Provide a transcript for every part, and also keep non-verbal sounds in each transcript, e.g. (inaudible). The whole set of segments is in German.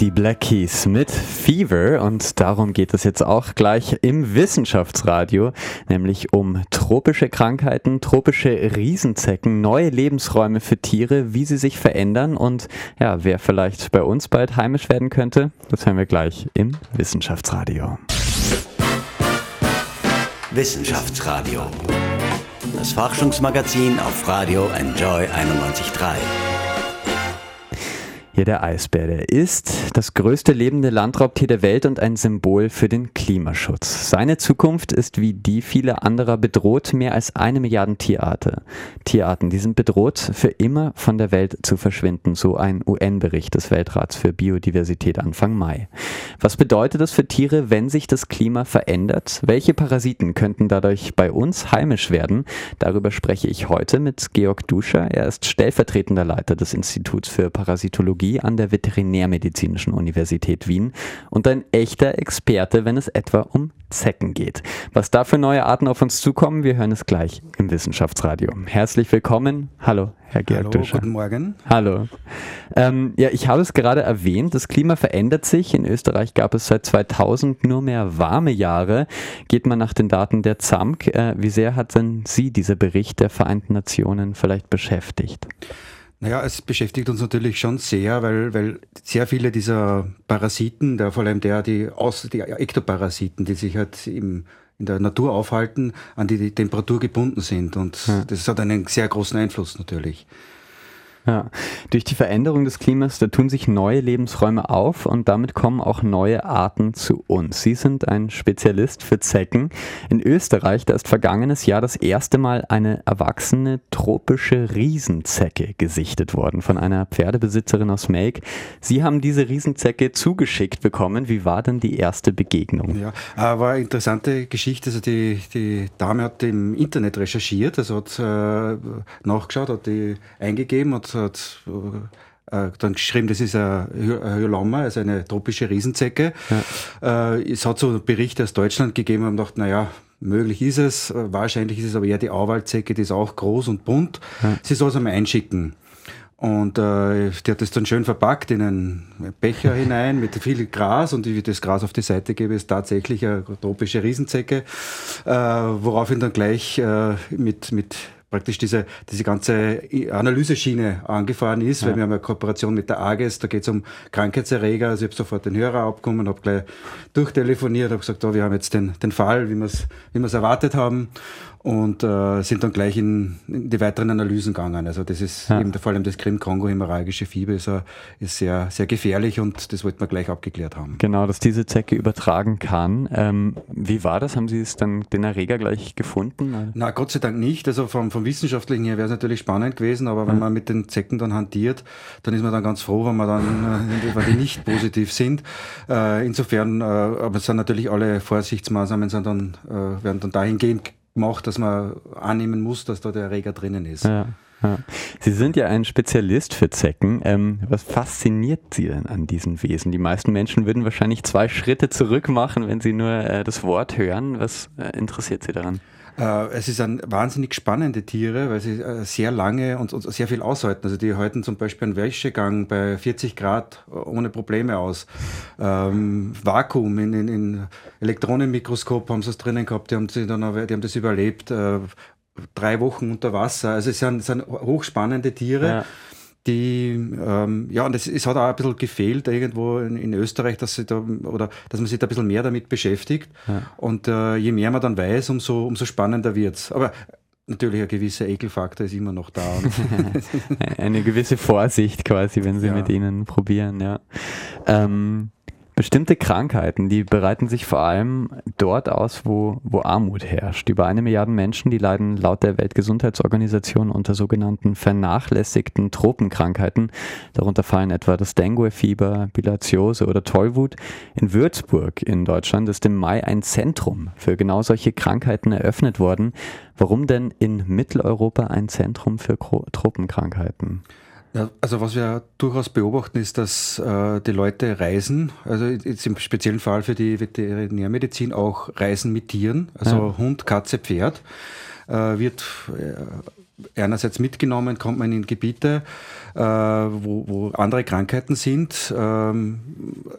Die Black Keys mit Fever und darum geht es jetzt auch gleich im Wissenschaftsradio, nämlich um tropische Krankheiten, tropische Riesenzecken, neue Lebensräume für Tiere, wie sie sich verändern und ja, wer vielleicht bei uns bald heimisch werden könnte, das hören wir gleich im Wissenschaftsradio. Wissenschaftsradio. Das Forschungsmagazin auf Radio Enjoy 91.3. Hier der Eisbär, der ist das größte lebende Landraubtier der Welt und ein Symbol für den Klimaschutz. Seine Zukunft ist wie die vieler anderer bedroht, mehr als eine Milliarde Tierarten. Tierarten, die sind bedroht, für immer von der Welt zu verschwinden, so ein UN-Bericht des Weltrats für Biodiversität Anfang Mai. Was bedeutet das für Tiere, wenn sich das Klima verändert? Welche Parasiten könnten dadurch bei uns heimisch werden? Darüber spreche ich heute mit Georg Duscher. Er ist stellvertretender Leiter des Instituts für Parasitologie an der Veterinärmedizinischen Universität Wien und ein echter Experte, wenn es etwa um Zecken geht. Was da für neue Arten auf uns zukommen, wir hören es gleich im Wissenschaftsradio. Herzlich willkommen. Hallo, Herr Georg Hallo, Duscher. guten Morgen. Hallo. Ähm, ja, ich habe es gerade erwähnt, das Klima verändert sich. In Österreich gab es seit 2000 nur mehr warme Jahre. Geht man nach den Daten der ZAMK, äh, wie sehr hat denn Sie dieser Bericht der Vereinten Nationen vielleicht beschäftigt? Naja, es beschäftigt uns natürlich schon sehr, weil, weil sehr viele dieser Parasiten, der, vor allem der, die, Aus, die Ektoparasiten, die sich halt im, in der Natur aufhalten, an die, die Temperatur gebunden sind. Und Ja. das hat einen sehr großen Einfluss natürlich. Ja, durch die Veränderung des Klimas, da tun sich neue Lebensräume auf und damit kommen auch neue Arten zu uns. Sie sind ein Spezialist für Zecken. In Österreich, da ist vergangenes Jahr das erste Mal eine erwachsene tropische Riesenzecke gesichtet worden von einer Pferdebesitzerin aus Melk. Sie haben diese Riesenzecke zugeschickt bekommen. Wie war denn die erste Begegnung? Ja, äh, war eine interessante Geschichte. Also die, die Dame hat im Internet recherchiert, also hat äh, nachgeschaut, hat die eingegeben, hat, hat äh, dann geschrieben, das ist ein Hy- ein Hyoloma, also eine tropische Riesenzecke. Äh, es hat so Berichte aus Deutschland gegeben und gedacht, naja, möglich ist es, äh, wahrscheinlich ist es aber eher die Auwaldzecke, die ist auch groß und bunt. Sie soll es einmal einschicken. Und äh, die hat das dann schön verpackt in einen Becher hinein mit viel Gras und wie ich das Gras auf die Seite gebe, ist tatsächlich eine tropische Riesenzecke, äh, woraufhin dann gleich äh, mit, mit praktisch diese, diese ganze Analyseschiene angefahren ist, weil wir haben eine Kooperation mit der AGES, da geht es um Krankheitserreger, also ich habe sofort den Hörer abgekommen, habe gleich durchtelefoniert, habe gesagt, oh, wir haben jetzt den, den Fall, wie wir es wie wir's erwartet haben und äh, sind dann gleich in, in die weiteren Analysen gegangen. Also das ist Ja. eben vor allem das Krim-Kongo-hämorrhagische Fieber ist, äh, ist sehr, sehr gefährlich und das wollten wir gleich abgeklärt haben. Genau, dass diese Zecke übertragen kann. Ähm, wie war das? Haben Sie es dann den Erreger gleich gefunden? Na, Gott sei Dank nicht. Also vom, vom Wissenschaftlichen her wäre es natürlich spannend gewesen, aber wenn man mit den Zecken dann hantiert, dann ist man dann ganz froh, wenn man dann, äh, wenn die nicht positiv sind. Äh, insofern, äh, aber es sind natürlich alle Vorsichtsmaßnahmen sind dann, äh, werden dann dahingehend gemacht, dass man annehmen muss, dass da der Erreger drinnen ist. Ja, ja. Sie sind ja ein Spezialist für Zecken. Ähm, was fasziniert Sie denn an diesen Wesen? Die meisten Menschen würden wahrscheinlich zwei Schritte zurück machen, wenn sie nur äh, das Wort hören. Was äh, interessiert Sie daran? Äh, es ist ein wahnsinnig spannende Tiere, weil sie äh, sehr lange und, und sehr viel aushalten. Also die halten zum Beispiel einen Wäschegang bei 40 Grad äh, ohne Probleme aus. Ähm, Vakuum in, in, in Elektronenmikroskop haben sie es drinnen gehabt, die haben, sie dann, die haben das überlebt. Äh, drei Wochen unter Wasser. Also es sind, sind hochspannende Tiere. Ja. Die, ähm, ja, und es, es hat auch ein bisschen gefehlt irgendwo in, in Österreich, dass, sie da, oder, dass man sich da ein bisschen mehr damit beschäftigt. Und äh, je mehr man dann weiß, umso, umso spannender wird's. Aber natürlich ein gewisser Ekelfaktor ist immer noch da. (laughs) Eine gewisse Vorsicht quasi, wenn Sie Ja. mit ihnen probieren, ja. Ähm, bestimmte Krankheiten, die bereiten sich vor allem dort aus, wo, wo Armut herrscht. Über eine Milliarde Menschen, die leiden laut der Weltgesundheitsorganisation unter sogenannten vernachlässigten Tropenkrankheiten. Darunter fallen etwa das Dengue-Fieber, Bilharziose oder Tollwut. In Würzburg in Deutschland ist im Mai ein Zentrum für genau solche Krankheiten eröffnet worden. Warum denn in Mitteleuropa ein Zentrum für Tropenkrankheiten? Ja, also was wir durchaus beobachten, ist, dass äh, die Leute reisen, also jetzt im speziellen Fall für die Veterinärmedizin auch reisen mit Tieren, also Ja. Hund, Katze, Pferd, äh, wird äh, einerseits mitgenommen, kommt man in Gebiete, äh, wo, wo andere Krankheiten sind. Ähm,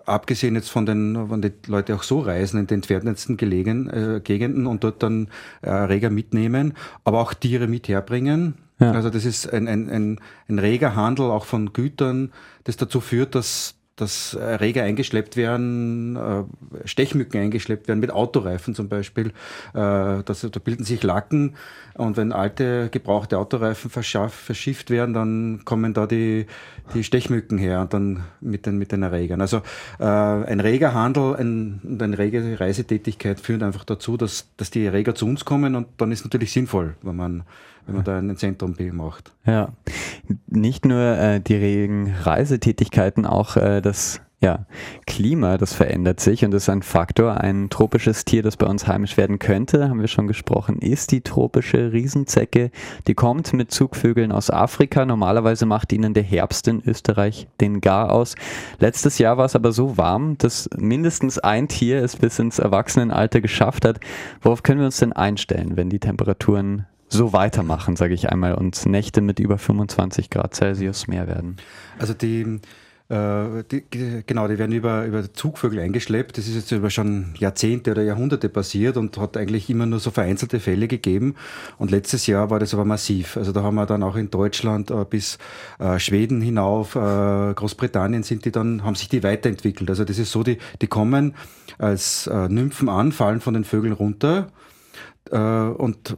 abgesehen jetzt von den, wenn die Leute auch so reisen in den entferntesten gelegen, äh, Gegenden und dort dann äh, Erreger mitnehmen, aber auch Tiere mit herbringen. Ja. Also das ist ein, ein, ein, ein reger Handel auch von Gütern, das dazu führt, dass dass Erreger eingeschleppt werden, äh, Stechmücken eingeschleppt werden, mit Autoreifen zum Beispiel. Äh, das, da bilden sich Lacken und wenn alte, gebrauchte Autoreifen verschifft werden, dann kommen da die, die Stechmücken her und dann mit den, mit den Erregern. Also äh, ein reger Handel ein, und eine rege Reisetätigkeit führt einfach dazu, dass, dass die Erreger zu uns kommen und dann ist natürlich sinnvoll, wenn man wenn man da ein Zentrum B macht. Ja, nicht nur äh, die regen Reisetätigkeiten, auch äh, das ja, Klima, das verändert sich und ist ein Faktor. Ein tropisches Tier, das bei uns heimisch werden könnte, haben wir schon gesprochen, ist die tropische Riesenzecke. Die kommt mit Zugvögeln aus Afrika. Normalerweise macht ihnen der Herbst in Österreich den Gar aus. Letztes Jahr war es aber so warm, dass mindestens ein Tier es bis ins Erwachsenenalter geschafft hat. Worauf können wir uns denn einstellen, wenn die Temperaturen so weitermachen, sage ich einmal, und Nächte mit über 25 Grad Celsius mehr werden. Also die, die, genau, die werden über, über Zugvögel eingeschleppt. Das ist jetzt über schon Jahrzehnte oder Jahrhunderte passiert und hat eigentlich immer nur so vereinzelte Fälle gegeben. Und letztes Jahr war das aber massiv. Also da haben wir dann auch in Deutschland äh, bis äh, Schweden hinauf, äh, Großbritannien sind die dann, haben sich die weiterentwickelt. Also das ist so, die, die kommen als äh, Nymphen an, fallen von den Vögeln runter äh, und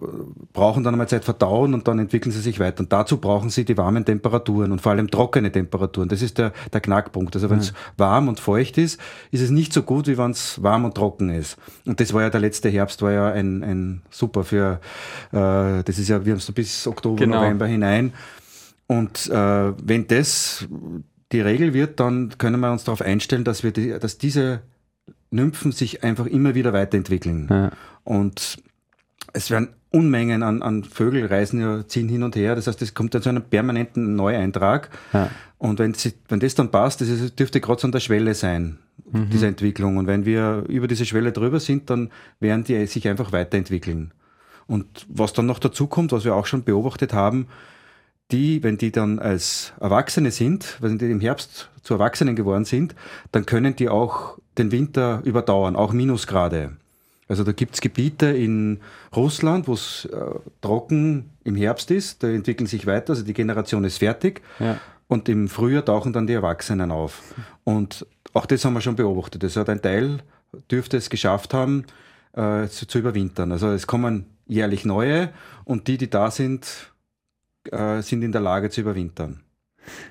brauchen dann einmal Zeit verdauen und dann entwickeln sie sich weiter. Und dazu brauchen sie die warmen Temperaturen und vor allem trockene Temperaturen. Das ist der, der Knackpunkt. Also wenn es mhm. warm und feucht ist, ist es nicht so gut, wie wenn es warm und trocken ist. Und das war ja der letzte Herbst, war ja ein, ein super für, äh, das ist ja, wir haben es bis Oktober, genau. November hinein. Und äh, wenn das die Regel wird, dann können wir uns darauf einstellen, dass wir die, dass diese Nymphen sich einfach immer wieder weiterentwickeln. Ja. Und es werden Unmengen an, an Vögel reisen ja, ziehen hin und her. Das heißt, es kommt dann zu einem permanenten Neueintrag. Ja. Und wenn, sie, wenn das dann passt, das ist, dürfte gerade so an der Schwelle sein, mhm. diese Entwicklung. Und wenn wir über diese Schwelle drüber sind, dann werden die sich einfach weiterentwickeln. Und was dann noch dazu kommt, was wir auch schon beobachtet haben, die, wenn die dann als Erwachsene sind, wenn die im Herbst zu Erwachsenen geworden sind, dann können die auch den Winter überdauern, auch Minusgrade. Also da gibt es Gebiete in Russland, wo es äh, trocken im Herbst ist, da entwickeln sich weiter, also die Generation ist fertig. Ja. Und im Frühjahr tauchen dann die Erwachsenen auf. Und auch das haben wir schon beobachtet. Also ein Teil dürfte es geschafft haben, äh, zu, zu, überwintern. Also es kommen jährlich neue und die, die da sind, äh, sind in der Lage zu überwintern.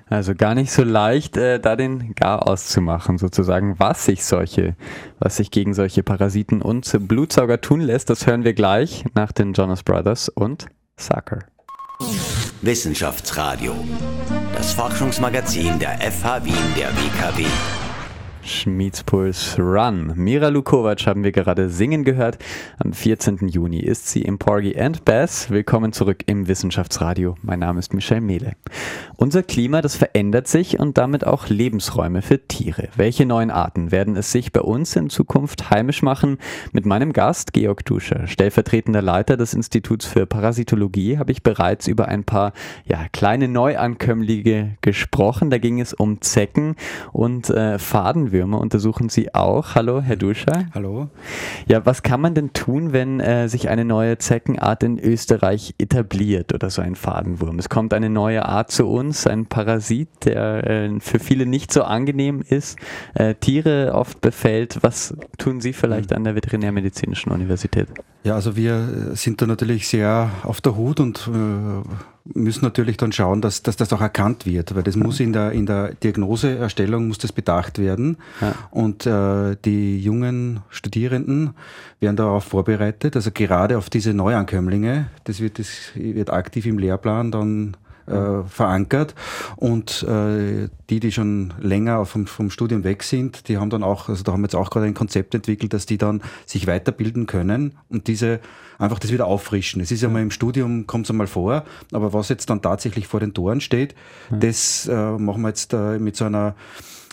Also gar nicht so leicht, äh, da den Gar auszumachen, sozusagen, was sich solche, was sich gegen solche Parasiten und Blutsauger tun lässt, das hören wir gleich nach den Jonas Brothers und Sucker. Wissenschaftsradio, das Forschungsmagazin der FH Wien der WKW. Schmiedspuls Run. Mira Lukovac haben wir gerade singen gehört. Am 14. Juni ist sie im Porgy and Bass. Willkommen zurück im Wissenschaftsradio. Mein Name ist Michel Mehle. Unser Klima, das verändert sich und damit auch Lebensräume für Tiere. Welche neuen Arten werden es sich bei uns in Zukunft heimisch machen? Mit meinem Gast, Georg Duscher, stellvertretender Leiter des Instituts für Parasitologie, habe ich bereits über ein paar ja, kleine Neuankömmlinge gesprochen. Da ging es um Zecken und äh, Faden Regenwürmer untersuchen Sie auch. Hallo, Herr Duscher. Hallo. Ja, was kann man denn tun, wenn äh, sich eine neue Zeckenart in Österreich etabliert oder so ein Fadenwurm? Es kommt eine neue Art zu uns, ein Parasit, der äh, für viele nicht so angenehm ist, äh, Tiere oft befällt. Was tun Sie vielleicht hm. an der Veterinärmedizinischen Universität? Ja, also wir sind da natürlich sehr auf der Hut und äh, müssen natürlich dann schauen, dass, dass das auch erkannt wird, weil das muss in der, in der Diagnoseerstellung muss das bedacht werden. Ja. Und äh, die jungen Studierenden werden darauf vorbereitet, also gerade auf diese Neuankömmlinge, das wird, das wird aktiv im Lehrplan dann äh, verankert. Und äh, die, die schon länger vom, vom Studium weg sind, die haben dann auch, also da haben wir jetzt auch gerade ein Konzept entwickelt, dass die dann sich weiterbilden können und diese einfach das wieder auffrischen. Es ist ja mal im Studium, kommt es einmal vor, aber was jetzt dann tatsächlich vor den Toren steht, ja. das äh, machen wir jetzt äh, mit so einer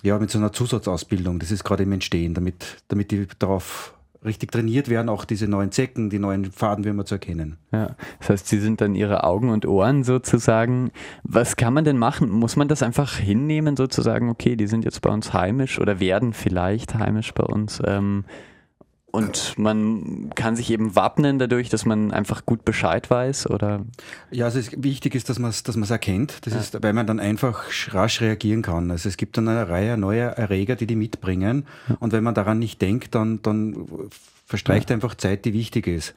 ja, mit so einer Zusatzausbildung, das ist gerade im Entstehen, damit, damit die darauf richtig trainiert werden, auch diese neuen Zecken, die neuen Fadenwürmer zu erkennen. Ja, das heißt, sie sind dann ihre Augen und Ohren sozusagen. Was kann man denn machen? Muss man das einfach hinnehmen, sozusagen, okay, die sind jetzt bei uns heimisch oder werden vielleicht heimisch bei uns? Ähm, und man kann sich eben wappnen dadurch, dass man einfach gut Bescheid weiß, oder? Ja, also es, wichtig ist, dass man es dass erkennt. Das ja. ist, weil man dann einfach rasch reagieren kann. Also es gibt dann eine Reihe neuer Erreger, die die mitbringen. Ja. Und wenn man daran nicht denkt, dann, dann verstreicht ja. einfach Zeit, die wichtig ist.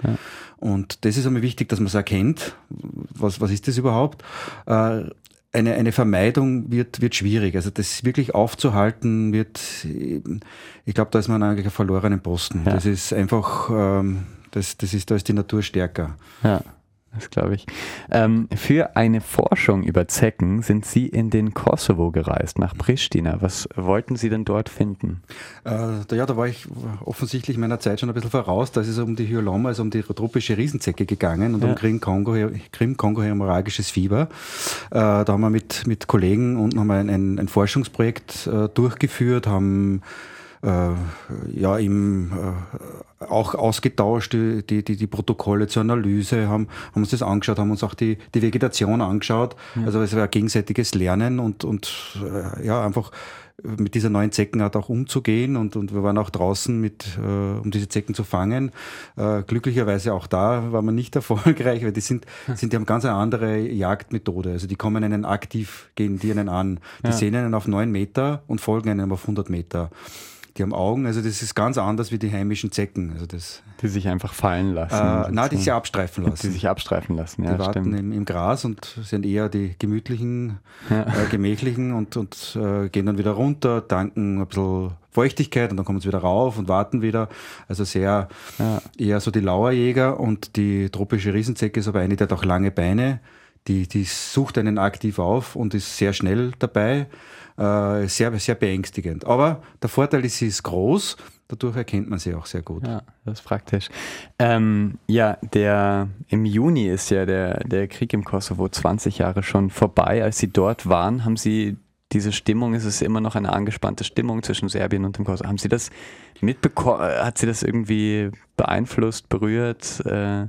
Und das ist einmal wichtig, dass man es erkennt. Was, was ist das überhaupt? Äh, eine, eine Vermeidung wird, wird schwierig. Also das wirklich aufzuhalten wird, ich glaube, da ist man eigentlich ein verlorenen Posten. Ja. Das ist einfach, ähm, das, das ist, da ist die Natur stärker. Ja. Das glaube ich. Ähm, für eine Forschung über Zecken sind Sie in den Kosovo gereist, nach Pristina. Was wollten Sie denn dort finden? Äh, da, ja, da war ich offensichtlich meiner Zeit schon ein bisschen voraus. Da ist es um die Hyoloma, also um die tropische Riesenzecke gegangen und ja. um Krim-Kongo-hämorrhagisches Fieber. Äh, da haben wir mit, mit Kollegen und haben ein, ein, ein Forschungsprojekt äh, durchgeführt, haben äh, ja, im, äh, auch ausgetauscht, die, die, die Protokolle zur Analyse, haben, haben uns das angeschaut, haben uns auch die, die Vegetation angeschaut. Ja. Also es war ein gegenseitiges Lernen und, und äh, ja, einfach mit dieser neuen Zeckenart auch umzugehen und, und wir waren auch draußen mit, äh, um diese Zecken zu fangen. Äh, glücklicherweise auch da war man nicht (laughs) erfolgreich, weil die sind, sind die haben ganz eine andere Jagdmethode. Also die kommen einen aktiv, gehen die einen an. Die ja. sehen einen auf neun Meter und folgen einem auf 100 Meter. Die haben Augen, also das ist ganz anders wie die heimischen Zecken. Also das, die sich einfach fallen lassen. Äh, nein, die sich abstreifen lassen. Die sich abstreifen lassen, ja. Die warten im, im, Gras und sind eher die gemütlichen, ja. äh, gemächlichen und, und äh, gehen dann wieder runter, tanken ein bisschen Feuchtigkeit und dann kommen sie wieder rauf und warten wieder. Also sehr ja. eher so die Lauerjäger und die tropische Riesenzecke ist aber eine, die hat auch lange Beine. Die, die sucht einen aktiv auf und ist sehr schnell dabei äh, sehr, sehr beängstigend. Aber der Vorteil ist, sie ist groß, dadurch erkennt man sie auch sehr gut. Ja, das ist praktisch. Ähm, ja, der, im Juni ist ja der, der Krieg im Kosovo 20 Jahre schon vorbei. Als Sie dort waren, haben Sie diese Stimmung, ist es immer noch eine angespannte Stimmung zwischen Serbien und dem Kosovo. Haben Sie das mitbekommen? Hat Sie das irgendwie beeinflusst, berührt? Äh,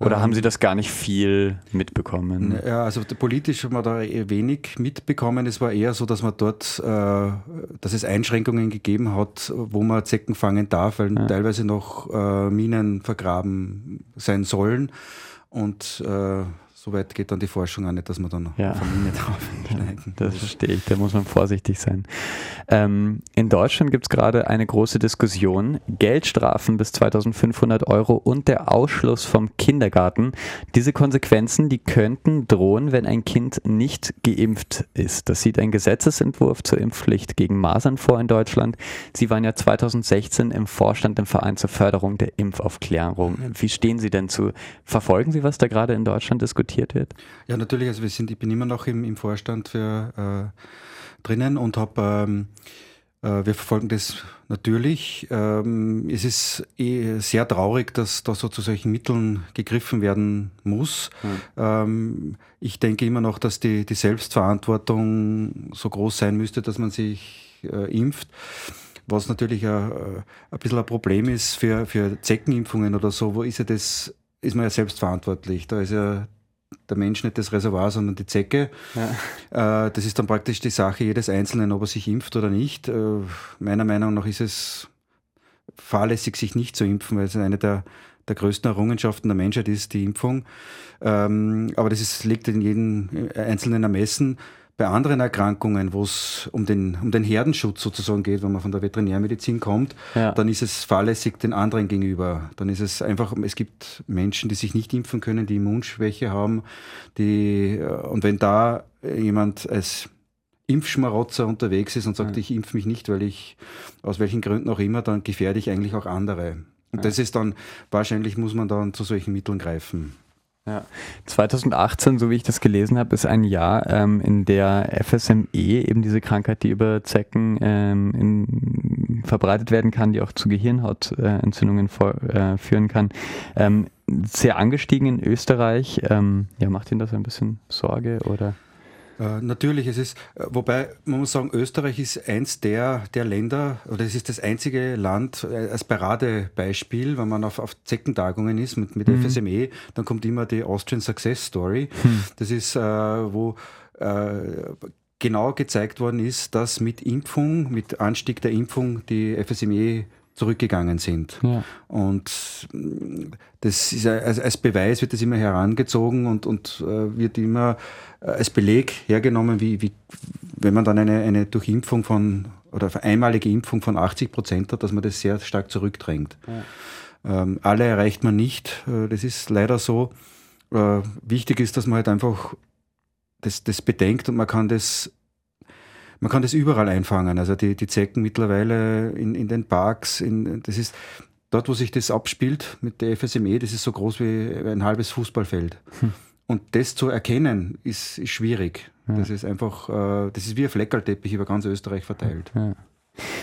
oder ähm, haben Sie das gar nicht viel mitbekommen? Ja, also politisch haben wir da eher wenig mitbekommen. Es war eher so, dass man dort, äh, dass es Einschränkungen gegeben hat, wo man Zecken fangen darf, weil ja. teilweise noch äh, Minen vergraben sein sollen. Und äh, so weit geht dann die Forschung auch nicht, dass man dann ja. Familie (laughs) drauf schneiden. Das verstehe ich, da muss man vorsichtig sein. Ähm, in Deutschland gibt es gerade eine große Diskussion. Geldstrafen bis 2500 Euro und der Ausschluss vom Kindergarten. Diese Konsequenzen, die könnten drohen, wenn ein Kind nicht geimpft ist. Das sieht ein Gesetzesentwurf zur Impfpflicht gegen Masern vor in Deutschland. Sie waren ja 2016 im Vorstand im Verein zur Förderung der Impfaufklärung. Wie stehen Sie denn zu? Verfolgen Sie, was da gerade in Deutschland diskutiert diskutiert wird? Ja, natürlich. Also wir sind, ich bin immer noch im, im Vorstand für, äh, drinnen und habe ähm, äh, wir verfolgen das natürlich. Ähm, es ist eh sehr traurig, dass da so zu solchen Mitteln gegriffen werden muss. Mhm. ich denke immer noch, dass die, die Selbstverantwortung so groß sein müsste, dass man sich äh, impft. Was natürlich ein, ein bisschen ein Problem ist für, für Zeckenimpfungen oder so, wo ist ja das, ist man ja selbstverantwortlich. Da ist ja der Mensch nicht das Reservoir, sondern die Zecke. Ja. Äh, das ist dann praktisch die Sache jedes Einzelnen, ob er sich impft oder nicht. Äh, meiner Meinung nach ist es fahrlässig, sich nicht zu impfen, weil es eine der, der größten Errungenschaften der Menschheit ist, die Impfung. Ähm, aber das ist, liegt in jedem einzelnen Ermessen bei anderen Erkrankungen, wo es um den, um den Herdenschutz sozusagen geht, wenn man von der Veterinärmedizin kommt, ja. dann ist es fahrlässig den anderen gegenüber. Dann ist es einfach, es gibt Menschen, die sich nicht impfen können, die Immunschwäche haben, die, äh, und wenn da jemand als Impfschmarotzer unterwegs ist und sagt, ja. ich impfe mich nicht, weil ich aus welchen Gründen auch immer, dann gefährde ich eigentlich auch andere. Und ja. das ist dann, wahrscheinlich muss man dann zu solchen Mitteln greifen. Ja. 2018, so wie ich das gelesen habe, ist ein Jahr, ähm, in der FSME, eben diese Krankheit, die über Zecken ähm, in, verbreitet werden kann, die auch zu Gehirnhautentzündungen äh, führen kann, ähm, sehr angestiegen in Österreich. Ähm, ja, macht Ihnen das ein bisschen Sorge oder? Äh, natürlich, es ist, äh, wobei man muss sagen, Österreich ist eins der, der Länder, oder es ist das einzige Land äh, als Paradebeispiel, wenn man auf, auf Zeckentagungen ist mit, mit mhm. FSME, dann kommt immer die Austrian Success Story. Mhm. Das ist, äh, wo genau gezeigt worden ist, dass mit Impfung, mit Anstieg der Impfung die FSME zurückgegangen sind. Ja. Und das ist als, als, Beweis wird das immer herangezogen und, und äh, wird immer äh, als Beleg hergenommen, wie, wie wenn man dann eine, eine Durchimpfung von oder einmalige Impfung von 80 Prozent hat, dass man das sehr stark zurückdrängt. Ja. Ähm, alle erreicht man nicht. Äh, das ist leider so. Äh, wichtig ist, dass man halt einfach das, das bedenkt und man kann das man kann das überall einfangen. Also die, die Zecken mittlerweile in, in den Parks, in, das ist dort, wo sich das abspielt mit der FSME, das ist so groß wie ein halbes Fußballfeld. Hm. Und das zu erkennen, ist, ist schwierig. Ja. Das ist einfach, äh, das ist wie ein Fleckerlteppich über ganz Österreich verteilt. Ja.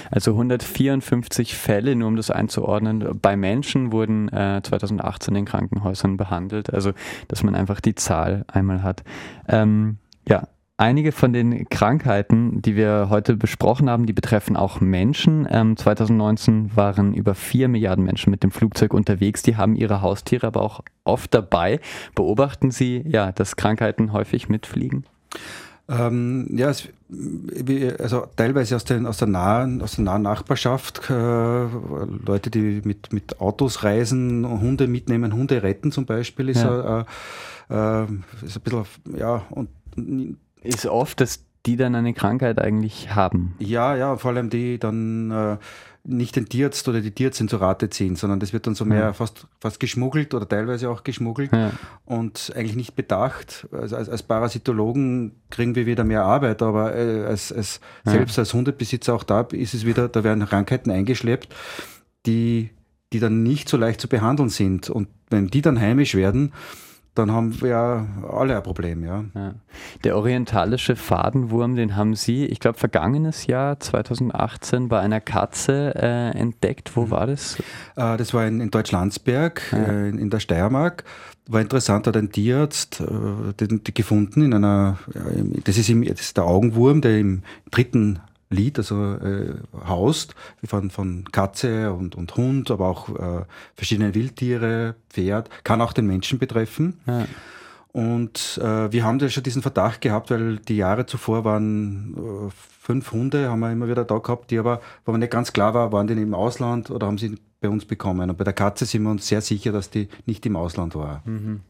Also 154 Fälle, nur um das einzuordnen, bei Menschen wurden äh, 2018 in Krankenhäusern behandelt. Also, dass man einfach die Zahl einmal hat. Ähm, ja, Einige von den Krankheiten, die wir heute besprochen haben, die betreffen auch Menschen. Ähm, 2019 waren über vier Milliarden Menschen mit dem Flugzeug unterwegs. Die haben ihre Haustiere aber auch oft dabei. Beobachten Sie, ja, dass Krankheiten häufig mitfliegen? Ähm, ja, es, also teilweise aus, den, aus, der nahen, aus der nahen Nachbarschaft, äh, Leute, die mit, mit Autos reisen, Hunde mitnehmen, Hunde retten zum Beispiel, ist, ja. äh, äh, ist ein bisschen, ja, und ist oft, dass die dann eine Krankheit eigentlich haben. Ja, ja, vor allem die dann äh, nicht den Tierarzt oder die Tierärztin zur Rate ziehen, sondern das wird dann so mehr ja. fast, fast geschmuggelt oder teilweise auch geschmuggelt ja. und eigentlich nicht bedacht. Also als, als, Parasitologen kriegen wir wieder mehr Arbeit, aber äh, als, als ja. selbst als Hundebesitzer auch da ist es wieder, da werden Krankheiten eingeschleppt, die, die dann nicht so leicht zu behandeln sind. Und wenn die dann heimisch werden, dann haben wir ja alle ein Problem, ja. ja. Der orientalische Fadenwurm, den haben Sie, ich glaube, vergangenes Jahr 2018 bei einer Katze äh, entdeckt. Wo mhm. war das? Äh, das war in, in Deutschlandsberg, ja. äh, in, in, der Steiermark. War interessant, hat ein Tierarzt äh, den, den gefunden in einer, das ist, im, das ist der Augenwurm, der im dritten Lied, also äh, haust, von, von Katze und, und Hund, aber auch äh, verschiedene Wildtiere, Pferd, kann auch den Menschen betreffen. Ja. Und äh, wir haben ja schon diesen Verdacht gehabt, weil die Jahre zuvor waren äh, fünf Hunde, haben wir immer wieder da gehabt, die aber, wo man nicht ganz klar war, waren die im Ausland oder haben sie bei uns bekommen. Und bei der Katze sind wir uns sehr sicher, dass die nicht im Ausland war. Mhm.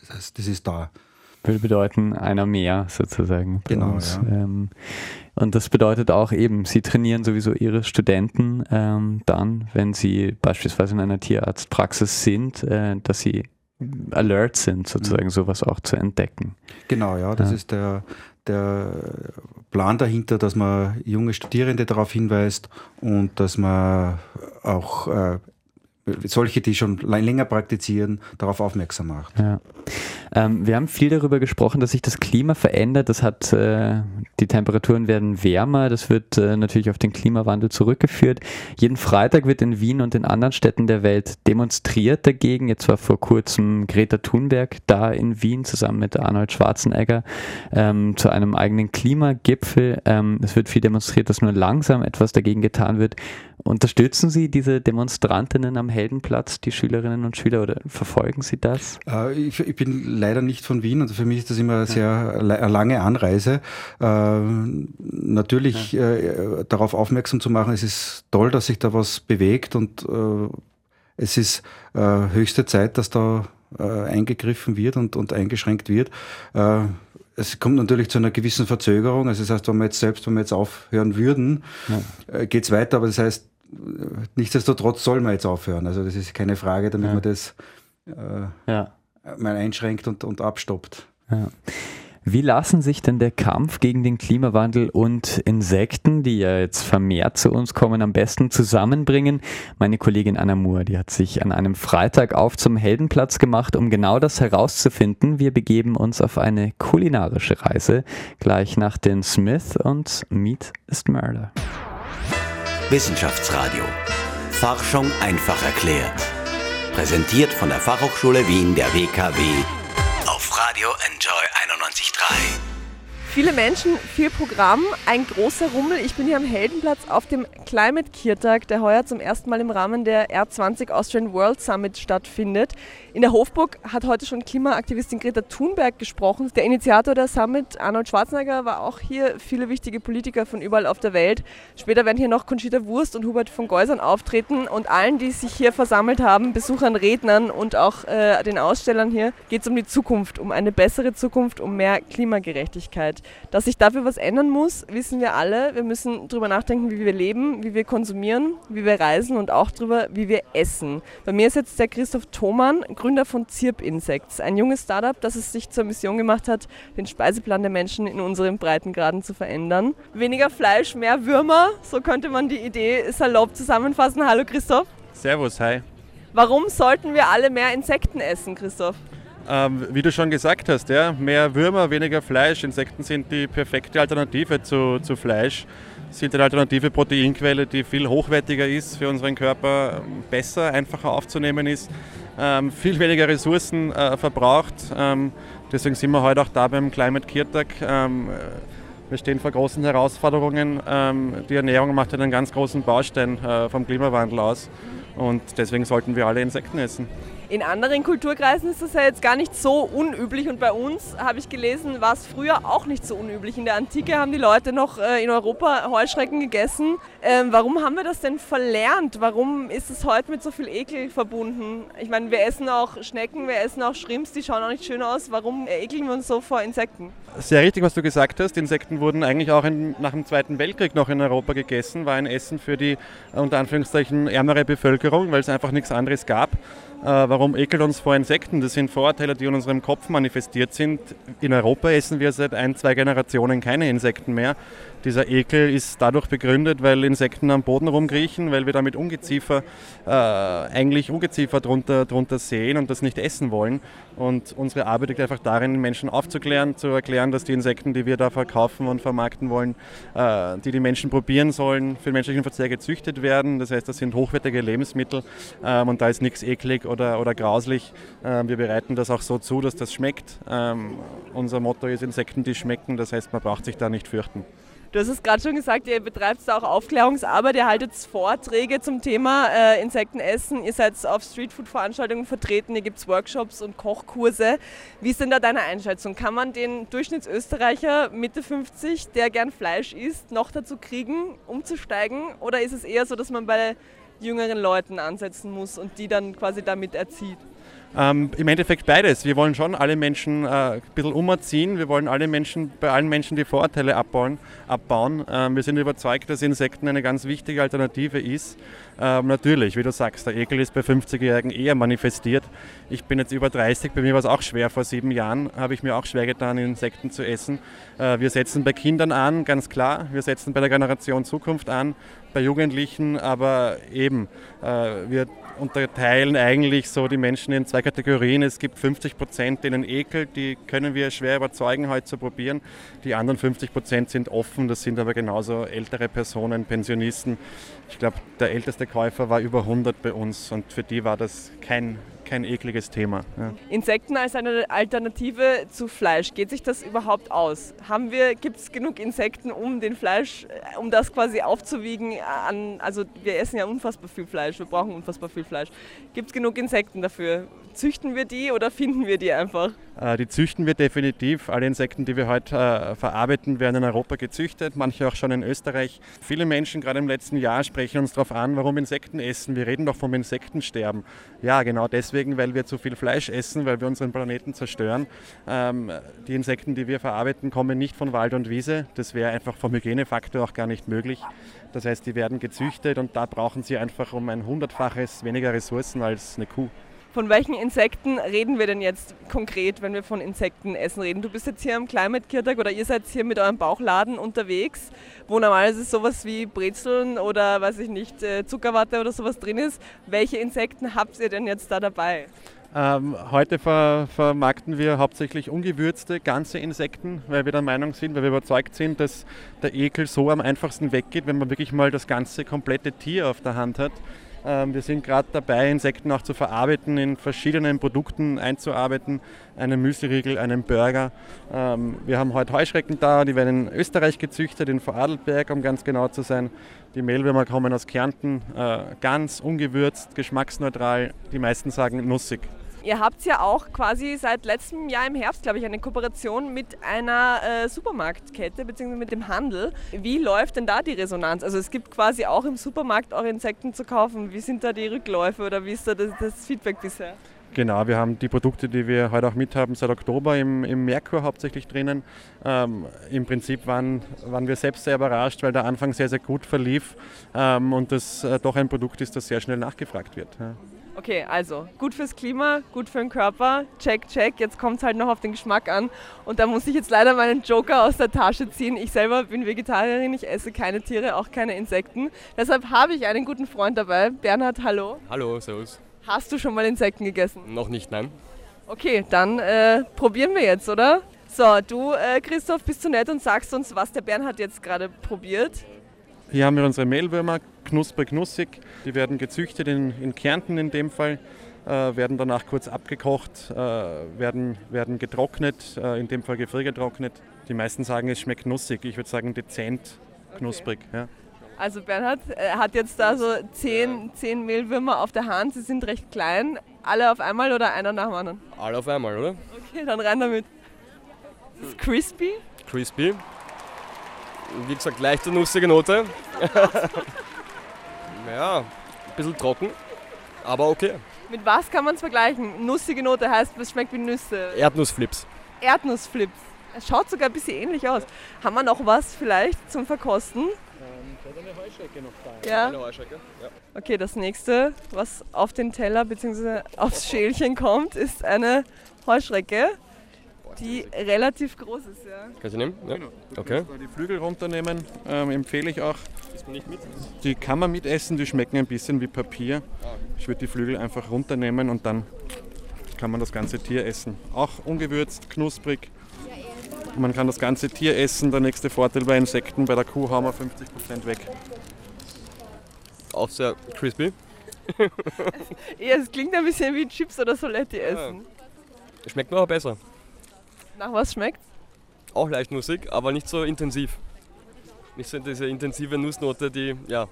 Das heißt, das ist da würde bedeuten, einer mehr sozusagen. Genau. Ja. Ähm, und das bedeutet auch eben, sie trainieren sowieso ihre Studenten ähm, dann, wenn sie beispielsweise in einer Tierarztpraxis sind, äh, dass sie alert sind, sozusagen mhm. sowas auch zu entdecken. Genau, ja, das ja. ist der, der Plan dahinter, dass man junge Studierende darauf hinweist und dass man auch äh, solche, die schon länger praktizieren, darauf aufmerksam macht. Ja. Ähm, wir haben viel darüber gesprochen, dass sich das Klima verändert. Das hat, äh, die Temperaturen werden wärmer. Das wird äh, natürlich auf den Klimawandel zurückgeführt. Jeden Freitag wird in Wien und in anderen Städten der Welt demonstriert dagegen. Jetzt war vor kurzem Greta Thunberg da in Wien zusammen mit Arnold Schwarzenegger ähm, zu einem eigenen Klimagipfel. Ähm, es wird viel demonstriert, dass nur langsam etwas dagegen getan wird. Unterstützen Sie diese Demonstrantinnen am Heldenplatz, die Schülerinnen und Schüler, oder verfolgen Sie das? Äh, ich, ich, bin leider nicht von Wien und für mich ist das immer eine sehr lange Anreise. Äh, natürlich ja. äh, darauf aufmerksam zu machen, es ist toll, dass sich da was bewegt und es ist höchste Zeit, dass da eingegriffen wird und, und eingeschränkt wird es kommt natürlich zu einer gewissen Verzögerung. Also das heißt, wenn wir jetzt selbst, wenn wir jetzt aufhören würden, ja. geht es weiter, aber das heißt, nichtsdestotrotz soll man jetzt aufhören. Also das ist keine Frage, damit ja. man das äh, ja. mal einschränkt und, und abstoppt. Ja. Wie lassen sich denn der Kampf gegen den Klimawandel und Insekten, die ja jetzt vermehrt zu uns kommen, am besten zusammenbringen? Meine Kollegin Anna Moore, die hat sich an einem Freitag auf zum Heldenplatz gemacht, um genau das herauszufinden. Wir begeben uns auf eine kulinarische Reise gleich nach den Smith und Meat is Murder. Wissenschaftsradio. Forschung einfach erklärt. Präsentiert von der Fachhochschule Wien der WKW auf Radio Enjoy 91.3. Viele Menschen, viel Programm, ein großer Rummel. Ich bin hier am Heldenplatz auf dem Climate Kiertag, der heuer zum ersten Mal im Rahmen der R20 Austrian World Summit stattfindet. In der Hofburg hat heute schon Klimaaktivistin Greta Thunberg gesprochen. Der Initiator der Summit, Arnold Schwarzenegger, war auch hier. Viele wichtige Politiker von überall auf der Welt. Später werden hier noch Conchita Wurst und Hubert von Geusern auftreten. Und allen, die sich hier versammelt haben, Besuchern, Rednern und auch äh, den Ausstellern hier, geht es um die Zukunft, um eine bessere Zukunft, um mehr Klimagerechtigkeit. Dass sich dafür was ändern muss, wissen wir alle. Wir müssen darüber nachdenken, wie wir leben, wie wir konsumieren, wie wir reisen und auch darüber, wie wir essen. Bei mir ist jetzt der Christoph Thomann, Gründer von Zirp Insects, ein junges Startup, das es sich zur Mission gemacht hat, den Speiseplan der Menschen in unseren Breitengraden zu verändern. Weniger Fleisch, mehr Würmer, so könnte man die Idee salopp zusammenfassen. Hallo Christoph. Servus, hi. Warum sollten wir alle mehr Insekten essen, Christoph? Ähm, wie du schon gesagt hast, ja, mehr Würmer, weniger Fleisch. Insekten sind die perfekte Alternative zu, zu Fleisch sind eine alternative Proteinquelle, die viel hochwertiger ist für unseren Körper, besser, einfacher aufzunehmen ist, ähm, viel weniger Ressourcen äh, verbraucht. Ähm, deswegen sind wir heute auch da beim Climate Kiertag. Ähm, wir stehen vor großen Herausforderungen. Ähm, die Ernährung macht einen ganz großen Baustein äh, vom Klimawandel aus und deswegen sollten wir alle Insekten essen. In anderen Kulturkreisen ist das ja jetzt gar nicht so unüblich und bei uns, habe ich gelesen, war es früher auch nicht so unüblich. In der Antike haben die Leute noch äh, in Europa Heuschrecken gegessen. Ähm, warum haben wir das denn verlernt? Warum ist es heute mit so viel Ekel verbunden? Ich meine, wir essen auch Schnecken, wir essen auch Schrimps, die schauen auch nicht schön aus. Warum ekeln wir uns so vor Insekten? Sehr richtig, was du gesagt hast. Insekten wurden eigentlich auch in, nach dem Zweiten Weltkrieg noch in Europa gegessen, war ein Essen für die unter Anführungszeichen ärmere Bevölkerung, weil es einfach nichts anderes gab. Äh, warum ekelt uns vor Insekten? Das sind Vorurteile, die in unserem Kopf manifestiert sind. In Europa essen wir seit ein, zwei Generationen keine Insekten mehr. Dieser Ekel ist dadurch begründet, weil Insekten am Boden rumkriechen, weil wir damit Ungeziefer, äh, eigentlich Ungeziefer drunter, drunter sehen und das nicht essen wollen. Und unsere Arbeit liegt einfach darin, Menschen aufzuklären, zu erklären, dass die Insekten, die wir da verkaufen und vermarkten wollen, äh, die die Menschen probieren sollen, für den menschlichen Verzehr gezüchtet werden. Das heißt, das sind hochwertige Lebensmittel ähm, und da ist nichts eklig oder, oder grauslich. Ähm, wir bereiten das auch so zu, dass das schmeckt. Ähm, unser Motto ist Insekten, die schmecken. Das heißt, man braucht sich da nicht fürchten. Du hast es gerade schon gesagt, ihr betreibt auch Aufklärungsarbeit, ihr haltet Vorträge zum Thema äh, Insektenessen, ihr seid auf Streetfood-Veranstaltungen vertreten, ihr gibt Workshops und Kochkurse. Wie ist denn da deine Einschätzung? Kann man den Durchschnittsösterreicher Mitte 50, der gern Fleisch isst, noch dazu kriegen, umzusteigen? Oder ist es eher so, dass man bei jüngeren Leuten ansetzen muss und die dann quasi damit erzieht? Ähm, Im Endeffekt beides. Wir wollen schon alle Menschen äh, ein bisschen umerziehen. Wir wollen alle Menschen, bei allen Menschen die Vorurteile abbauen. abbauen. Ähm, wir sind überzeugt, dass Insekten eine ganz wichtige Alternative ist. Ähm, natürlich, wie du sagst, der Ekel ist bei 50-Jährigen eher manifestiert. Ich bin jetzt über 30, bei mir war es auch schwer. Vor sieben Jahren habe ich mir auch schwer getan, Insekten zu essen. Äh, wir setzen bei Kindern an, ganz klar. Wir setzen bei der Generation Zukunft an, bei Jugendlichen, aber eben, äh, wir unterteilen eigentlich so die Menschen in zwei Kategorien. Es gibt 50 Prozent, denen ekelt, die können wir schwer überzeugen, heute zu probieren. Die anderen 50 Prozent sind offen, das sind aber genauso ältere Personen, Pensionisten. Ich glaube, der älteste Käufer war über 100 bei uns und für die war das kein kein ekliges Thema. Ja. Insekten als eine Alternative zu Fleisch, geht sich das überhaupt aus? Gibt es genug Insekten, um den Fleisch, äh, um das quasi aufzuwiegen? An, also wir essen ja unfassbar viel Fleisch, wir brauchen unfassbar viel Fleisch. Gibt es genug Insekten dafür? Züchten wir die oder finden wir die einfach? Äh, die züchten wir definitiv. Alle Insekten, die wir heute äh, verarbeiten, werden in Europa gezüchtet, manche auch schon in Österreich. Viele Menschen, gerade im letzten Jahr, sprechen uns darauf an, warum Insekten essen. Wir reden doch vom Insektensterben. Ja, genau deswegen, weil wir zu viel Fleisch essen, weil wir unseren Planeten zerstören. Ähm, die Insekten, die wir verarbeiten, kommen nicht von Wald und Wiese. Das wäre einfach vom Hygienefaktor auch gar nicht möglich. Das heißt, die werden gezüchtet und da brauchen sie einfach um ein hundertfaches weniger Ressourcen als eine Kuh. Von welchen Insekten reden wir denn jetzt konkret, wenn wir von Insektenessen reden? Du bist jetzt hier am Climate Kirtag oder ihr seid hier mit eurem Bauchladen unterwegs, wo normalerweise sowas wie Brezeln oder weiß ich nicht, äh, Zuckerwatte oder sowas drin ist. Welche Insekten habt ihr denn jetzt da dabei? Ähm, heute ver vermarkten wir hauptsächlich ungewürzte ganze Insekten, weil wir der Meinung sind, weil wir überzeugt sind, dass der Ekel so am einfachsten weggeht, wenn man wirklich mal das ganze komplette Tier auf der Hand hat. Ähm, wir sind gerade dabei, Insekten auch zu verarbeiten, in verschiedenen Produkten einzuarbeiten. Einen Müsliriegel, einen Burger. Ähm, wir haben heute Heuschrecken da, die werden in Österreich gezüchtet, in Vorarlberg, um ganz genau zu sein. Die Mehlwürmer kommen aus Kärnten, äh, ganz ungewürzt, geschmacksneutral. Die meisten sagen nussig. Ihr habt ja auch quasi seit letztem Jahr im Herbst, glaube ich, eine Kooperation mit einer äh, Supermarktkette bzw. mit dem Handel. Wie läuft denn da die Resonanz? Also es gibt quasi auch im Supermarkt eure Insekten zu kaufen. Wie sind da die Rückläufe oder wie ist da das, das Feedback bisher? Genau, wir haben die Produkte, die wir heute auch mithaben, seit Oktober im, im Merkur hauptsächlich drinnen. Ähm, Im Prinzip waren, waren wir selbst sehr überrascht, weil der Anfang sehr, sehr gut verlief ähm, und das äh, doch ein Produkt ist, das sehr schnell nachgefragt wird. Ja. Okay, also gut fürs Klima, gut für den Körper, check, check. Jetzt kommt es halt noch auf den Geschmack an. Und da muss ich jetzt leider meinen Joker aus der Tasche ziehen. Ich selber bin Vegetarierin, ich esse keine Tiere, auch keine Insekten. Deshalb habe ich einen guten Freund dabei. Bernhard, hallo. Hallo, servus. Hast du schon mal Insekten gegessen? Noch nicht, nein. Okay, dann äh, probieren wir jetzt, oder? So, du, äh, Christoph, bist du nett und sagst uns, was der Bernhard jetzt gerade probiert? Hier haben wir unsere Mehlwürmer, knusprig, nussig. Die werden gezüchtet in, in Kärnten in dem Fall, äh, werden danach kurz abgekocht, äh, werden, werden getrocknet, äh, in dem Fall gefriergetrocknet. Die meisten sagen, es schmeckt nussig. Ich würde sagen dezent knusprig. Okay. Ja. Also Bernhard äh, hat jetzt da so zehn, zehn Mehlwürmer auf der Hand. Sie sind recht klein. Alle auf einmal oder einer nach dem anderen? Alle auf einmal, oder? Okay, dann rein damit. Das ist crispy. Crispy. Wie gesagt, leichte nussige Note. (laughs) ja, ein bisschen trocken, aber okay. Mit was kann man es vergleichen? Nussige Note heißt, es schmeckt wie Nüsse. Erdnussflips. Erdnussflips. Es schaut sogar ein bisschen ähnlich aus. Haben wir noch was vielleicht zum Verkosten? Ähm, eine Heuschrecke noch da. Ja. Eine Heuschrecke. Ja. Okay, das nächste, was auf den Teller bzw. aufs Schälchen kommt, ist eine Heuschrecke, die relativ groß ist. Ja. Kann ich nehmen? Ja. Genau. Okay. Die Flügel runternehmen, ähm, empfehle ich auch. Die kann man mitessen, die schmecken ein bisschen wie Papier. Ich würde die Flügel einfach runternehmen und dann kann man das ganze Tier essen. Auch ungewürzt, knusprig. Man kann das ganze Tier essen. Der nächste Vorteil bei Insekten, bei der Kuh haben wir 50% weg. Auch sehr crispy. Ja, es klingt ein bisschen wie Chips oder Soletti essen. Schmeckt mir aber besser. Nach was schmeckt? Auch leicht nussig, aber nicht so intensiv. Nicht so diese intensive Nussnote, die, ja,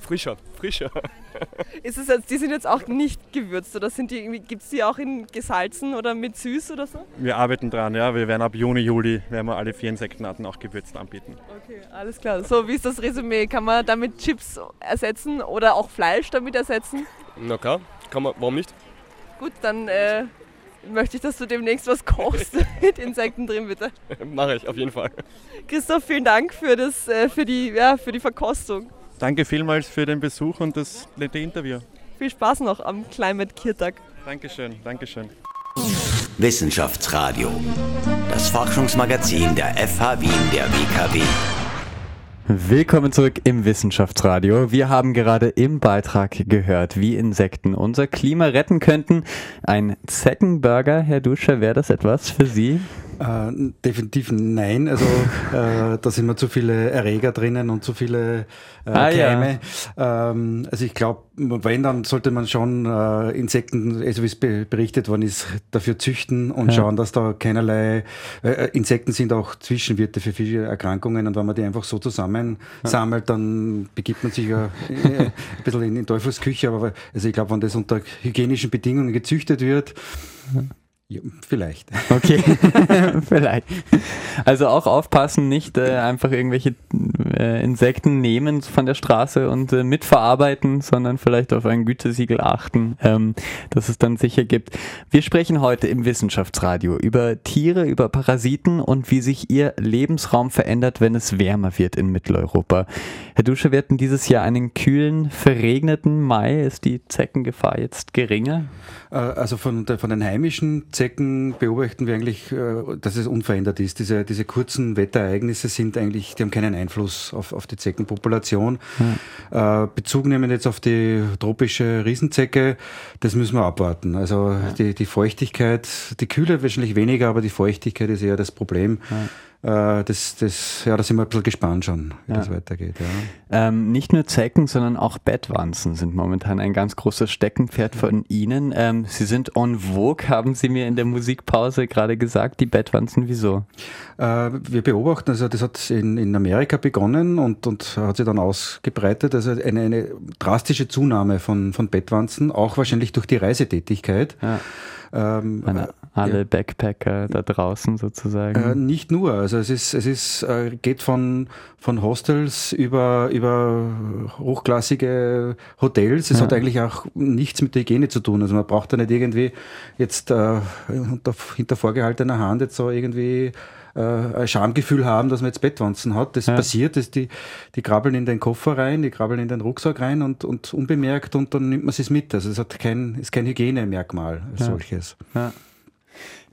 frischer, frischer. (laughs) Ist es jetzt, die sind jetzt auch nicht gewürzt oder sind die irgendwie, gibt es die auch in gesalzen oder mit süß oder so? Wir arbeiten dran, ja. Wir werden ab Juni, Juli werden wir alle vier Insektenarten auch gewürzt anbieten. Okay, alles klar. So, wie ist das Resümee? Kann man damit Chips ersetzen oder auch Fleisch damit ersetzen? Na klar, kann man, warum nicht? Gut, dann äh, möchte ich, dass du demnächst was kochst (laughs) mit Insekten drin, bitte. Mache ich, auf jeden Fall. Christoph, vielen Dank für, das, äh, für, die, ja, für die Verkostung. Danke vielmals für den Besuch und das nette Interview. Viel Spaß noch am Climate Kirtag. Dankeschön, Dankeschön. Wissenschaftsradio. Das Forschungsmagazin der FH Wien der WKW. Willkommen zurück im Wissenschaftsradio. Wir haben gerade im Beitrag gehört, wie Insekten unser Klima retten könnten. Ein Zeckenburger, Herr Duscher, wäre das etwas für Sie? Äh, definitiv nein. Also äh, da sind mir zu viele Erreger drinnen und zu viele äh, Ah, ja. Keime. Ähm, also ich glaube, wenn, dann sollte man schon äh, Insekten, also wie es be berichtet worden ist, dafür züchten und Ja. schauen, dass da keinerlei äh, Insekten sind auch Zwischenwirte für viele Erkrankungen und wenn man die einfach so zusammen sammelt, dann begibt man sich ja äh, (laughs) ein bisschen in, in Teufelsküche. Aber also ich glaube, wenn das unter hygienischen Bedingungen gezüchtet wird, ja, vielleicht. (laughs) Okay, (laughs) vielleicht. Also auch aufpassen, nicht äh, einfach irgendwelche äh, Insekten nehmen von der Straße und äh, mitverarbeiten, sondern vielleicht auf ein Gütesiegel achten, ähm, das es dann sicher gibt. Wir sprechen heute im Wissenschaftsradio über Tiere, über Parasiten und wie sich ihr Lebensraum verändert, wenn es wärmer wird in Mitteleuropa. Herr Dusche, wir hatten dieses Jahr einen kühlen, verregneten Mai. Ist die Zeckengefahr jetzt geringer? Äh, Also von, der, von den heimischen Zecken beobachten wir eigentlich, äh, dass es unverändert ist. Diese, diese kurzen Wetterereignisse sind eigentlich, die haben keinen Einfluss auf, auf die Zeckenpopulation. Äh, Bezug nehmen jetzt auf die tropische Riesenzecke, das müssen wir abwarten. Also die, die Feuchtigkeit, die Kühle wahrscheinlich weniger, aber die Feuchtigkeit ist eher das Problem. äh, das, das, ja, da sind wir ein bisschen gespannt schon, wie Ja. das weitergeht. Ja. Ähm, nicht nur Zecken, sondern auch Bettwanzen sind momentan ein ganz großes Steckenpferd von Ihnen. Ähm, Sie sind en vogue, haben Sie mir in der Musikpause gerade gesagt. Die Bettwanzen, wieso? Äh, wir beobachten, also das hat in, in Amerika begonnen und, und hat sich dann ausgebreitet. Also eine, eine drastische Zunahme von, von Bettwanzen, auch wahrscheinlich durch die Reisetätigkeit. Ja. Ähm, Meine, alle Backpacker da draußen sozusagen. Äh, nicht nur. Also es ist, es ist, äh, geht von, von Hostels über, über hochklassige Hotels. Es Ja. hat eigentlich auch nichts mit der Hygiene zu tun. Also man braucht da nicht irgendwie jetzt äh, hinter vorgehaltener Hand jetzt so irgendwie äh, ein Schamgefühl haben, dass man jetzt Bettwanzen hat. Das Ja. passiert, dass die, die krabbeln in den Koffer rein, die krabbeln in den Rucksack rein und, und unbemerkt und dann nimmt man es mit. Also es hat kein, ist kein Hygienemerkmal als Ja. solches. Ja.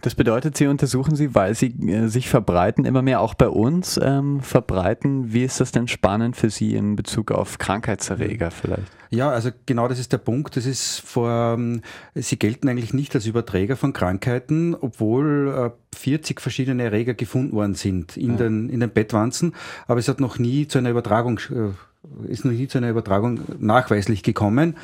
Das bedeutet, Sie untersuchen sie, weil sie äh, sich verbreiten, immer mehr auch bei uns ähm, verbreiten. Wie ist das denn spannend für Sie in Bezug auf Krankheitserreger vielleicht? Ja, also genau das ist der Punkt. Das ist vor, ähm, sie gelten eigentlich nicht als Überträger von Krankheiten, obwohl äh, 40 verschiedene Erreger gefunden worden sind in, den, in den Bettwanzen. Aber es hat noch nie zu einer Übertragung, äh, ist noch nie zu einer Übertragung nachweislich gekommen.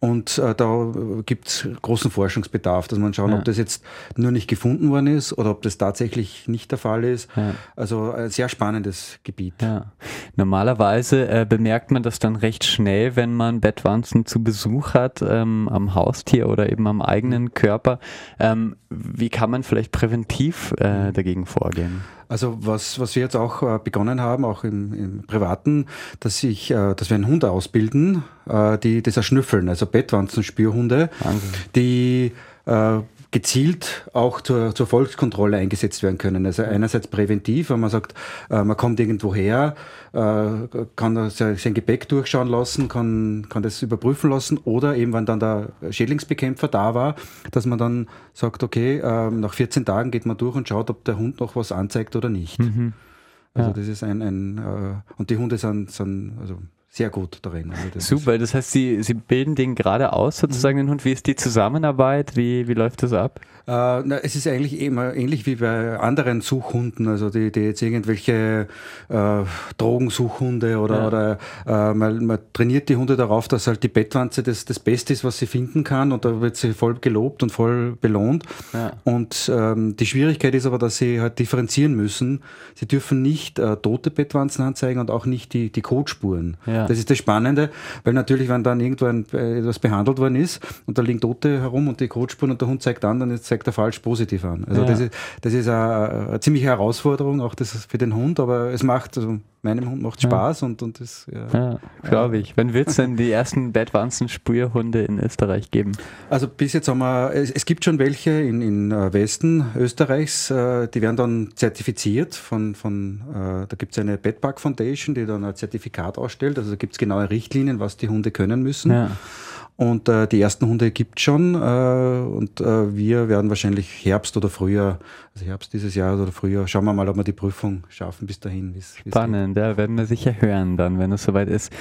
Und äh, da gibt es großen Forschungsbedarf, dass man schauen, Ja. ob das jetzt nur nicht gefunden worden ist oder ob das tatsächlich nicht der Fall ist. Ja. Also ein sehr spannendes Gebiet. Ja. Normalerweise äh, bemerkt man das dann recht schnell, wenn man Bettwanzen zu Besuch hat, ähm, am Haustier oder eben am eigenen Körper. Ähm, wie kann man vielleicht präventiv äh, dagegen vorgehen? Also was, was wir jetzt auch äh, begonnen haben, auch im, im Privaten, dass, ich, äh, dass wir einen Hund ausbilden, äh, die das erschnüffeln, also Bettwanzenspürhunde, die äh, gezielt auch zur, zur Volkskontrolle eingesetzt werden können. Also einerseits präventiv, wenn man sagt, äh, man kommt irgendwo her, äh, kann sein Gepäck durchschauen lassen, kann, kann das überprüfen lassen oder eben, wenn dann der Schädlingsbekämpfer da war, dass man dann sagt, okay, äh, nach 14 Tagen geht man durch und schaut, ob der Hund noch was anzeigt oder nicht. Also Mhm. Ja. das ist ein, ein äh, und die Hunde sind, sind also sehr gut darin. Also das Super, das heißt, Sie, Sie bilden den gerade aus, sozusagen den Hund. Wie ist die Zusammenarbeit? Wie, wie läuft das ab? Äh, na, es ist eigentlich immer ähnlich wie bei anderen Suchhunden, also die, die jetzt irgendwelche äh, Drogensuchhunde oder, Ja. oder äh, man, man trainiert die Hunde darauf, dass halt die Bettwanze das, das Beste ist, was sie finden kann und da wird sie voll gelobt und voll belohnt. Ja. Und ähm, die Schwierigkeit ist aber, dass sie halt differenzieren müssen. Sie dürfen nicht äh, tote Bettwanzen anzeigen und auch nicht die, die Kotspuren. Ja. Das ist das Spannende, weil natürlich, wenn dann irgendwo ein, äh, etwas behandelt worden ist und da liegen Tote herum und die Kotspuren und der Hund zeigt an, dann zeigt er falsch positiv an. Also Ja. das ist, das ist eine, eine ziemliche Herausforderung, auch das für den Hund, aber es macht, also meinem Hund macht Ja. Spaß und, und das, ja. Ja, glaube ich. Wann wird es denn die ersten Bettwanzen-Sprühhunde in Österreich geben? Also bis jetzt haben wir, es, es gibt schon welche in, in äh, Westen Österreichs, äh, die werden dann zertifiziert von, von äh, da gibt es eine Bedbug Foundation, die dann ein Zertifikat ausstellt. Also da gibt es genaue Richtlinien, was die Hunde können müssen. Ja. Und äh, die ersten Hunde gibt es schon äh, und äh, wir werden wahrscheinlich Herbst oder Frühjahr, also Herbst dieses Jahr oder Frühjahr, schauen wir mal, ob wir die Prüfung schaffen bis dahin. wie's- wie's Spannend, ja, werden wir sicher hören dann, wenn es soweit ist.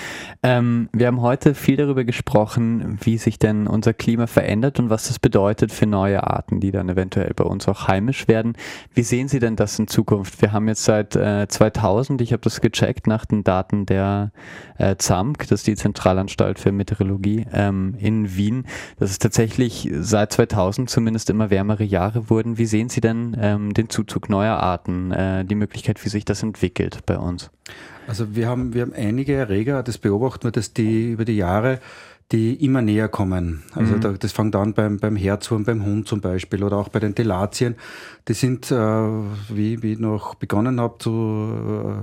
Ähm, wir haben heute viel darüber gesprochen, wie sich denn unser Klima verändert und was das bedeutet für neue Arten, die dann eventuell bei uns auch heimisch werden. Wie sehen Sie denn das in Zukunft? Wir haben jetzt seit äh, 2000, ich habe das gecheckt nach den Daten der äh, ZAMK, das ist die Zentralanstalt für Meteorologie ähm, in Wien, dass es tatsächlich seit 2000 zumindest immer wärmere Jahre wurden. Wie sehen Sie denn ähm, den Zuzug neuer Arten, äh, die Möglichkeit, wie sich das entwickelt bei uns? Also wir haben, wir haben einige Erreger, das beobachten wir, dass die über die Jahre die immer näher kommen. Also Mhm. da, das fängt an beim, beim Herzwurm, beim Hund zum Beispiel oder auch bei den Delatien. Die sind, äh, wie, wie ich noch begonnen habe zu,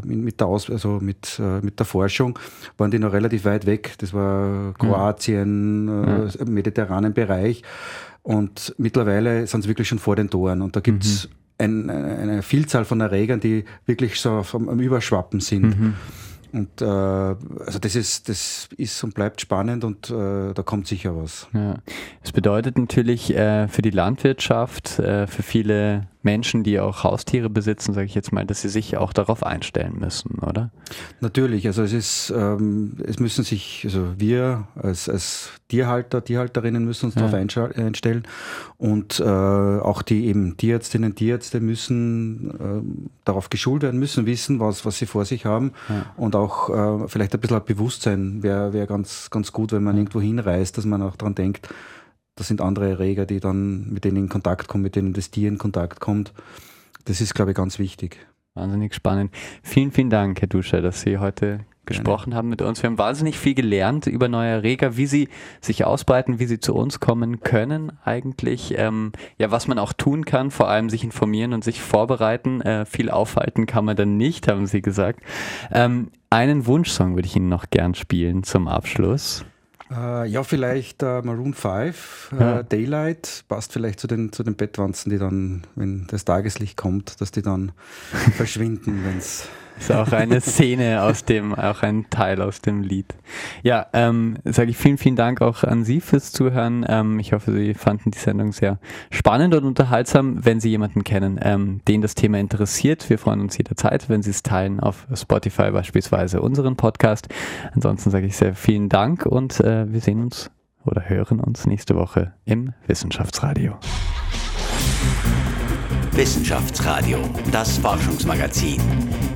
äh, mit, der Aus, also mit, äh, mit der Forschung, waren die noch relativ weit weg. Das war Kroatien, äh, im mediterranen Bereich. Und mittlerweile sind sie wirklich schon vor den Toren. Und da gibt es ein, eine Vielzahl von Erregern, die wirklich so am Überschwappen sind. Und äh, also das ist, das ist und bleibt spannend und äh, da kommt sicher was. Ja. Das bedeutet natürlich äh, für die Landwirtschaft, äh, für viele Menschen, die auch Haustiere besitzen, sage ich jetzt mal, dass sie sich auch darauf einstellen müssen, oder? Natürlich, also es ist, ähm, es müssen sich, also wir als, als Tierhalter, Tierhalterinnen müssen uns ja. darauf einstellen und äh, auch die eben Tierärztinnen, Tierärzte müssen äh, darauf geschult werden, müssen wissen, was, was sie vor sich haben ja. und auch äh, vielleicht ein bisschen ein Bewusstsein wäre wär ganz, ganz gut, wenn man irgendwo hinreist, dass man auch daran denkt, das sind andere Erreger, die dann mit denen in Kontakt kommen, mit denen das Tier in Kontakt kommt. Das ist, glaube ich, ganz wichtig. Wahnsinnig spannend. Vielen, vielen Dank, Herr Duscher, dass Sie heute gesprochen haben mit uns. Wir haben wahnsinnig viel gelernt über neue Erreger, wie sie sich ausbreiten, wie sie zu uns kommen können eigentlich. Ähm, ja, was man auch tun kann, vor allem sich informieren und sich vorbereiten. Äh, viel aufhalten kann man dann nicht, haben Sie gesagt. Ähm, einen Wunschsong würde ich Ihnen noch gern spielen zum Abschluss. Äh, ja, vielleicht äh, Maroon 5, äh, ja. Daylight, passt vielleicht zu den, zu den Bettwanzen, die dann, wenn das Tageslicht kommt, dass die dann (laughs) verschwinden, wenn es ist auch eine (laughs) Szene aus dem, auch ein Teil aus dem Lied. Ja, ähm, sage ich vielen, vielen Dank auch an Sie fürs Zuhören. Ähm, ich hoffe, Sie fanden die Sendung sehr spannend und unterhaltsam. Wenn Sie jemanden kennen, ähm, den das Thema interessiert, wir freuen uns jederzeit, wenn Sie es teilen auf Spotify beispielsweise unseren Podcast. Ansonsten sage ich sehr vielen Dank und äh, wir sehen uns oder hören uns nächste Woche im Wissenschaftsradio. Wissenschaftsradio, das Forschungsmagazin.